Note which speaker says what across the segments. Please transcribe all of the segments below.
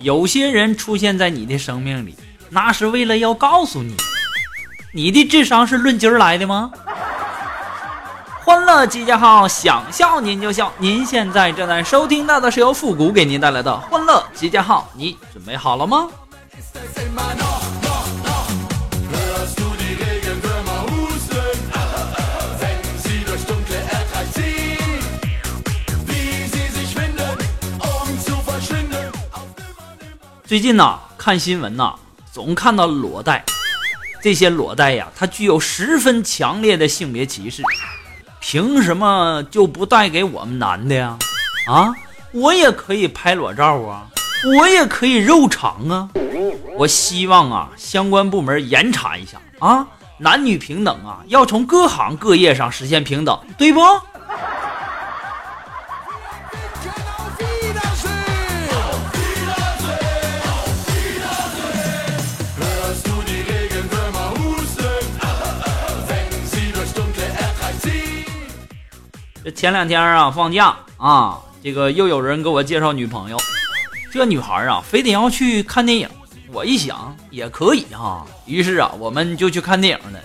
Speaker 1: 有些人出现在你的生命里，那是为了要告诉你，你的智商是论斤来的吗？欢乐集结号，想笑您就笑。您现在正在收听到的是由复古给您带来的欢乐集结号，你准备好了吗？最近呐，看新闻呐，总看到裸贷。这些裸贷呀，它具有十分强烈的性别歧视。凭什么就不贷给我们男的呀？啊，我也可以拍裸照啊，我也可以肉偿啊。我希望啊，相关部门严查一下啊，男女平等啊，要从各行各业上实现平等，对不？这前两天啊，放假啊，这个又有人给我介绍女朋友。这女孩啊，非得要去看电影。我一想也可以哈，于是啊，我们就去看电影了。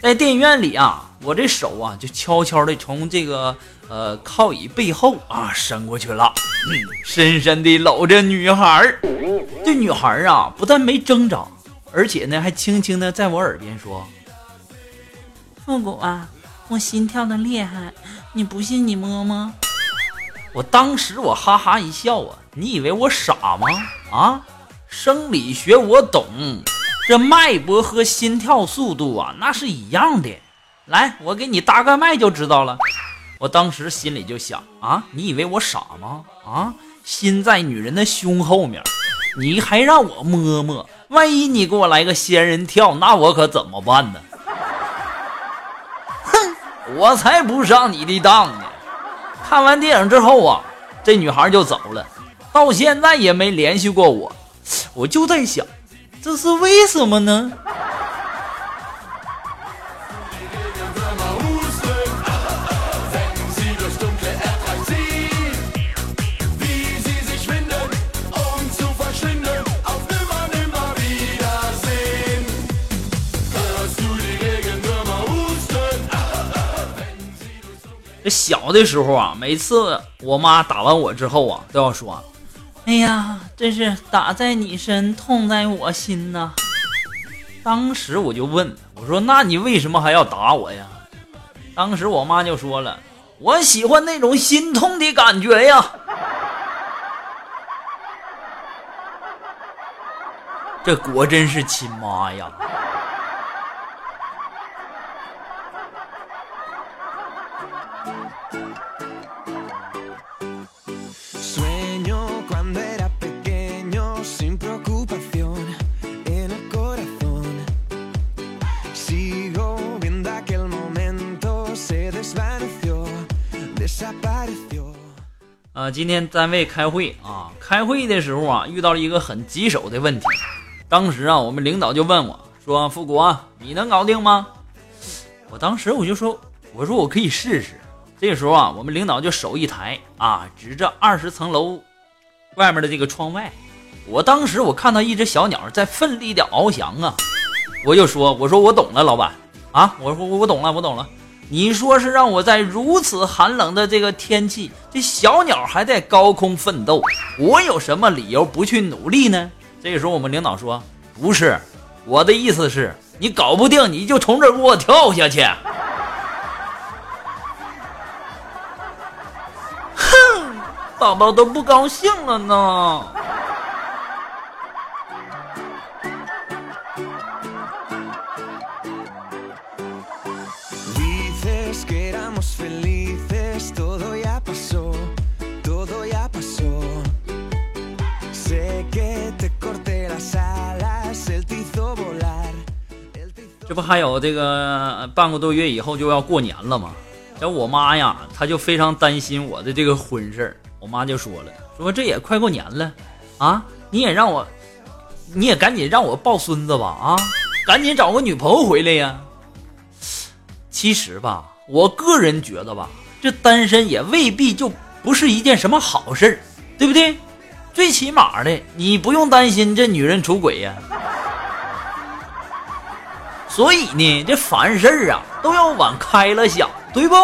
Speaker 1: 在电影院里啊，我这手啊，就悄悄的从这个呃靠椅背后啊伸过去了，深深的搂着女孩。这女孩啊，不但没挣扎，而且呢，还轻轻的在我耳边说：“
Speaker 2: 复古啊，我心跳的厉害。”你不信你摸摸，
Speaker 1: 我当时我哈哈一笑啊！你以为我傻吗？啊，生理学我懂，这脉搏和心跳速度啊，那是一样的。来，我给你搭个脉就知道了。我当时心里就想啊，你以为我傻吗？啊，心在女人的胸后面，你还让我摸摸，万一你给我来个仙人跳，那我可怎么办呢？我才不上你的当呢！看完电影之后啊，这女孩就走了，到现在也没联系过我。我就在想，这是为什么呢？小的时候啊，每次我妈打完我之后啊，都要说：“
Speaker 2: 哎呀，真是打在你身，痛在我心呐。”
Speaker 1: 当时我就问我说：“那你为什么还要打我呀？”当时我妈就说了：“我喜欢那种心痛的感觉呀。”这果真是亲妈呀！啊，今天单位开会啊，开会的时候啊，遇到了一个很棘手的问题。当时啊，我们领导就问我说：“富国，你能搞定吗？”我当时我就说：“我说我可以试试。”这时候啊，我们领导就手一抬啊，指着二十层楼外面的这个窗外。我当时我看到一只小鸟在奋力的翱翔啊，我就说：“我说我懂了，老板啊，我说我我懂了，我懂了。”你说是让我在如此寒冷的这个天气，这小鸟还在高空奋斗，我有什么理由不去努力呢？这个时候，我们领导说：“不是，我的意思是，你搞不定，你就从这给我跳下去。”哼，宝宝都不高兴了呢。不还有这个半个多月以后就要过年了吗？这我妈呀，她就非常担心我的这个婚事儿。我妈就说了，说这也快过年了，啊，你也让我，你也赶紧让我抱孙子吧，啊，赶紧找个女朋友回来呀。其实吧，我个人觉得吧，这单身也未必就不是一件什么好事儿，对不对？最起码的，你不用担心这女人出轨呀。所以呢，这凡事啊都要往开了想，对不？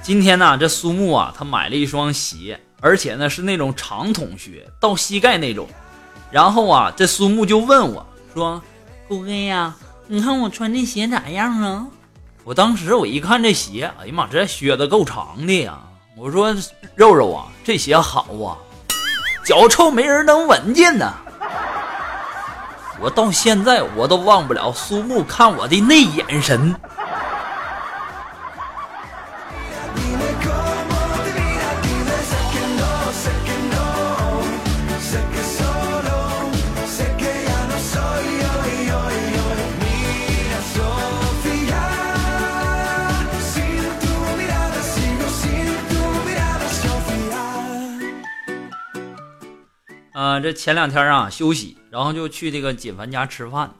Speaker 1: 今天呢，这苏木啊，他买了一双鞋，而且呢是那种长筒靴，到膝盖那种。然后啊，这苏木就问我说：“
Speaker 2: 虎哥呀，你看我穿这鞋咋样啊？”
Speaker 1: 我当时我一看这鞋，哎呀妈，这靴子够长的呀！我说：“肉肉啊，这鞋好啊，脚臭没人能闻见呢。”我到现在我都忘不了苏木看我的那眼神。这前两天啊休息，然后就去这个锦凡家吃饭。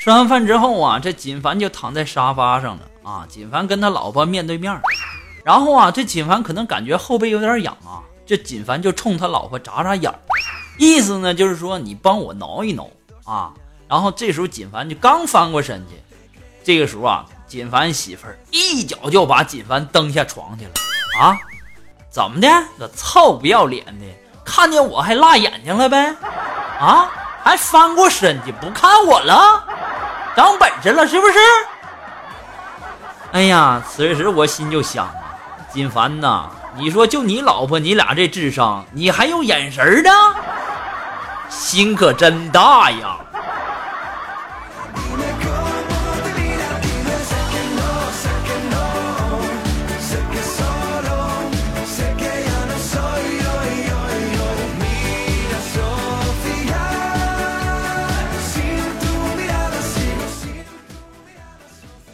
Speaker 1: 吃完饭之后啊，这锦凡就躺在沙发上了啊。锦凡跟他老婆面对面，然后啊，这锦凡可能感觉后背有点痒啊，这锦凡就冲他老婆眨眨眼，意思呢就是说你帮我挠一挠啊。然后这时候锦凡就刚翻过身去，这个时候啊，锦凡媳妇儿一脚就把锦凡蹬下床去了啊！怎么的？个臭不要脸的！看见我还辣眼睛了呗？啊，还翻过身去不看我了？长本事了是不是？哎呀，此时我心就想啊，金凡呐，你说就你老婆，你俩这智商，你还有眼神呢？心可真大呀！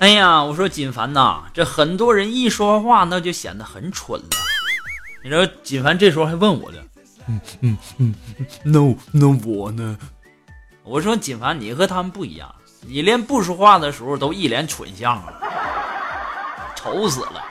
Speaker 1: 哎呀，我说锦凡呐，这很多人一说话那就显得很蠢了。你说锦凡这时候还问我呢，嗯嗯嗯，那那我呢？我说锦凡，你和他们不一样，你连不说话的时候都一脸蠢相啊，丑死了。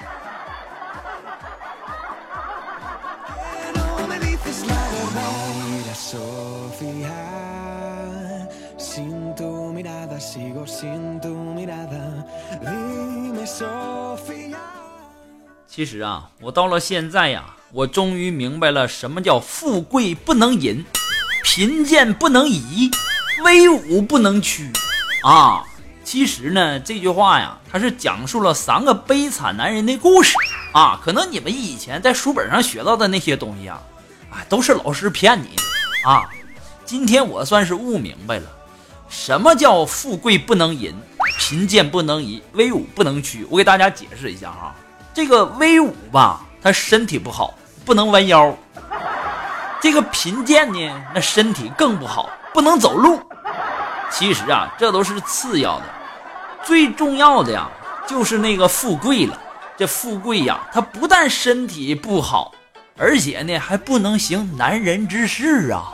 Speaker 1: 其实啊，我到了现在呀，我终于明白了什么叫富贵不能淫，贫贱不能移，威武不能屈啊。其实呢，这句话呀，它是讲述了三个悲惨男人的故事啊。可能你们以前在书本上学到的那些东西啊，啊，都是老师骗你的啊。今天我算是悟明白了，什么叫富贵不能淫，贫贱不能移，威武不能屈。我给大家解释一下哈。这个威武吧，他身体不好，不能弯腰；这个贫贱呢，那身体更不好，不能走路。其实啊，这都是次要的，最重要的呀，就是那个富贵了。这富贵呀，他不但身体不好，而且呢，还不能行男人之事啊。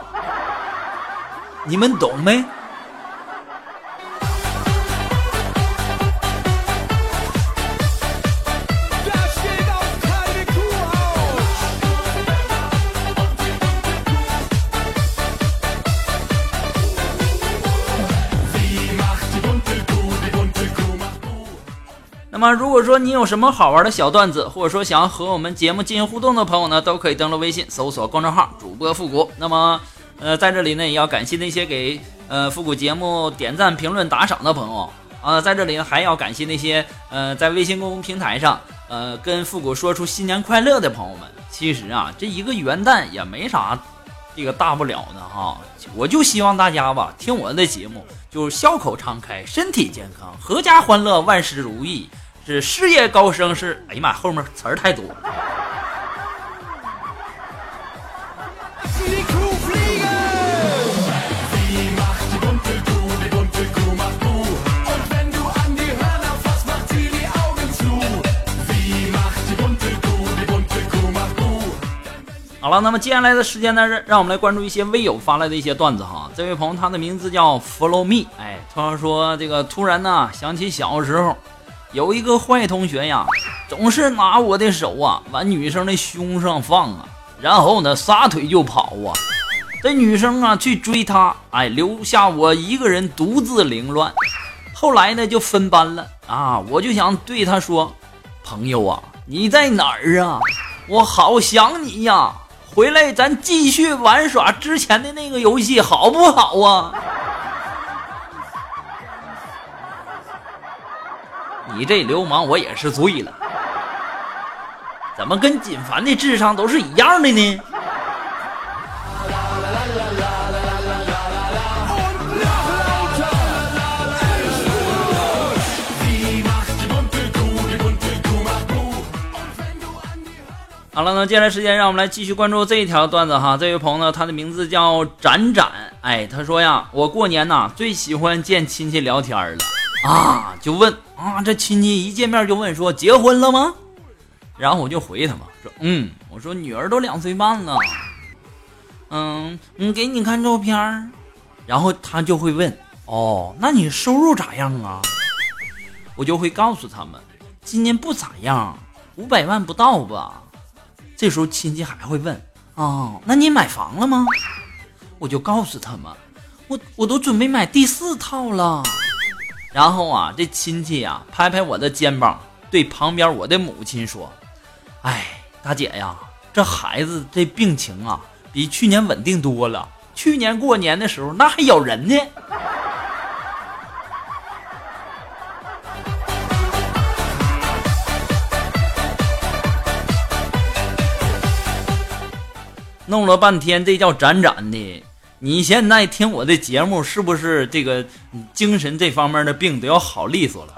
Speaker 1: 你们懂没？那么，如果说你有什么好玩的小段子，或者说想要和我们节目进行互动的朋友呢，都可以登录微信搜索公众号“主播复古”。那么，呃，在这里呢，也要感谢那些给呃复古节目点赞、评论、打赏的朋友啊。在这里呢，还要感谢那些呃在微信公众平台上呃跟复古说出新年快乐的朋友们。其实啊，这一个元旦也没啥。这个大不了的哈，我就希望大家吧，听我的节目，就是笑口常开，身体健康，阖家欢乐，万事如意，是事业高升，是哎呀妈，后面词儿太多。好了，那么接下来的时间呢，让让我们来关注一些微友发来的一些段子哈。这位朋友他的名字叫 Follow Me，哎，他说这个突然呢想起小时候有一个坏同学呀，总是拿我的手啊往女生的胸上放啊，然后呢撒腿就跑啊，这女生啊去追他，哎，留下我一个人独自凌乱。后来呢就分班了啊，我就想对他说，朋友啊，你在哪儿啊？我好想你呀。回来，咱继续玩耍之前的那个游戏，好不好啊？你这流氓，我也是醉了。怎么跟锦凡的智商都是一样的呢？好了，那接下来时间让我们来继续关注这一条段子哈。这位朋友呢，他的名字叫展展，哎，他说呀，我过年呐最喜欢见亲戚聊天了啊，就问啊，这亲戚一见面就问说结婚了吗？然后我就回他嘛，说嗯，我说女儿都两岁半了，嗯，嗯，给你看照片然后他就会问哦，那你收入咋样啊？我就会告诉他们，今年不咋样，五百万不到吧。这时候亲戚还会问啊，那你买房了吗？我就告诉他们，我我都准备买第四套了。然后啊，这亲戚呀拍拍我的肩膀，对旁边我的母亲说：“哎，大姐呀，这孩子这病情啊比去年稳定多了。去年过年的时候那还咬人呢。”弄了半天，这叫展展的。你现在听我的节目，是不是这个精神这方面的病都要好利索了？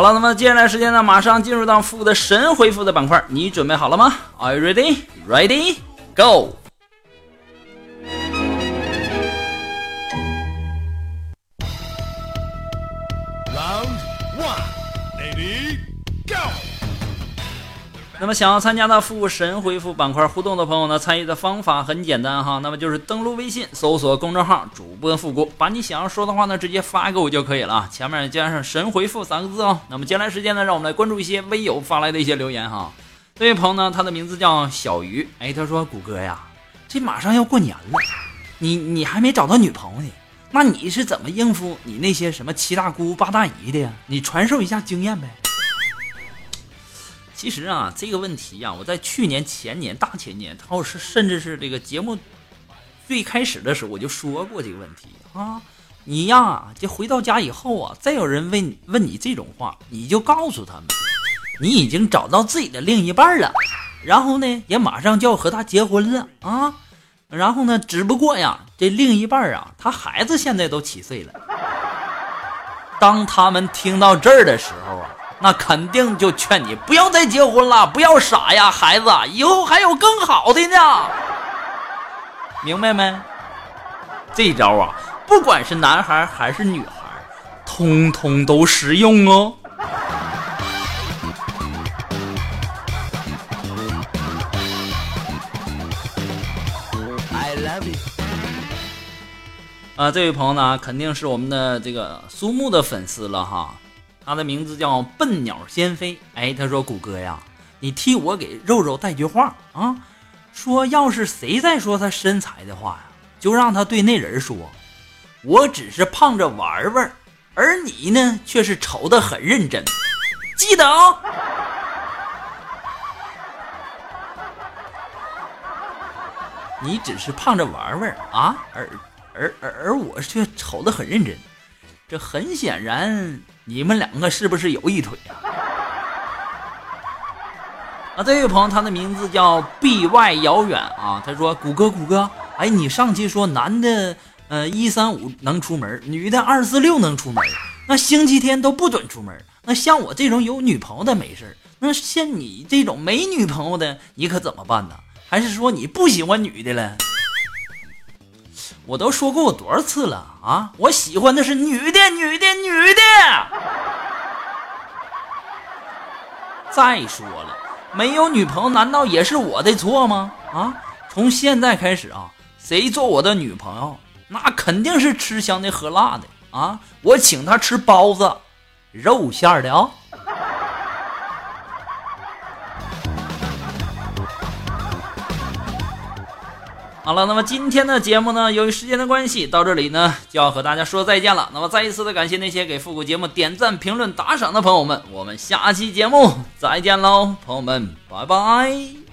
Speaker 1: 好了，那么接下来时间呢，马上进入到复的神回复的板块，你准备好了吗？Are you ready? Ready? Go! Round one, ready? Go! 那么想要参加到复神回复板块互动的朋友呢，参与的方法很简单哈，那么就是登录微信，搜索公众号主播复古，把你想要说的话呢直接发给我就可以了，前面加上神回复三个字哦。那么接下来时间呢，让我们来关注一些微友发来的一些留言哈。这位朋友呢，他的名字叫小鱼，哎，他说谷歌呀，这马上要过年了，你你还没找到女朋友呢，那你是怎么应付你那些什么七大姑八大姨的呀？你传授一下经验呗。其实啊，这个问题呀，我在去年、前年、大前年，然后是甚至是这个节目最开始的时候，我就说过这个问题啊。你呀，就回到家以后啊，再有人问问你这种话，你就告诉他们，你已经找到自己的另一半了，然后呢，也马上就要和他结婚了啊。然后呢，只不过呀，这另一半啊，他孩子现在都七岁了。当他们听到这儿的时候。那肯定就劝你不要再结婚了，不要傻呀，孩子，以后还有更好的呢，明白没？这招啊，不管是男孩还是女孩，通通都实用哦。I love you。啊，这位朋友呢，肯定是我们的这个苏木的粉丝了哈。他的名字叫笨鸟先飞。哎，他说：“谷歌呀，你替我给肉肉带句话啊，说要是谁再说他身材的话呀，就让他对那人说，我只是胖着玩玩，而你呢却是丑的很认真，记得哦。你只是胖着玩玩啊，而而而而我却丑的很认真。”这很显然，你们两个是不是有一腿呀？啊，这位朋友，他的名字叫 B Y 遥远啊。他说：“谷歌，谷歌，哎，你上期说男的，呃，一三五能出门，女的二四六能出门，那星期天都不准出门。那像我这种有女朋友的没事那像你这种没女朋友的，你可怎么办呢？还是说你不喜欢女的了？我都说过我多少次了啊！我喜欢的是女的，女的，女的。再说了。”没有女朋友，难道也是我的错吗？啊，从现在开始啊，谁做我的女朋友，那肯定是吃香的喝辣的啊！我请他吃包子，肉馅的啊。好了，那么今天的节目呢，由于时间的关系，到这里呢就要和大家说再见了。那么再一次的感谢那些给复古节目点赞、评论、打赏的朋友们，我们下期节目再见喽，朋友们，拜拜。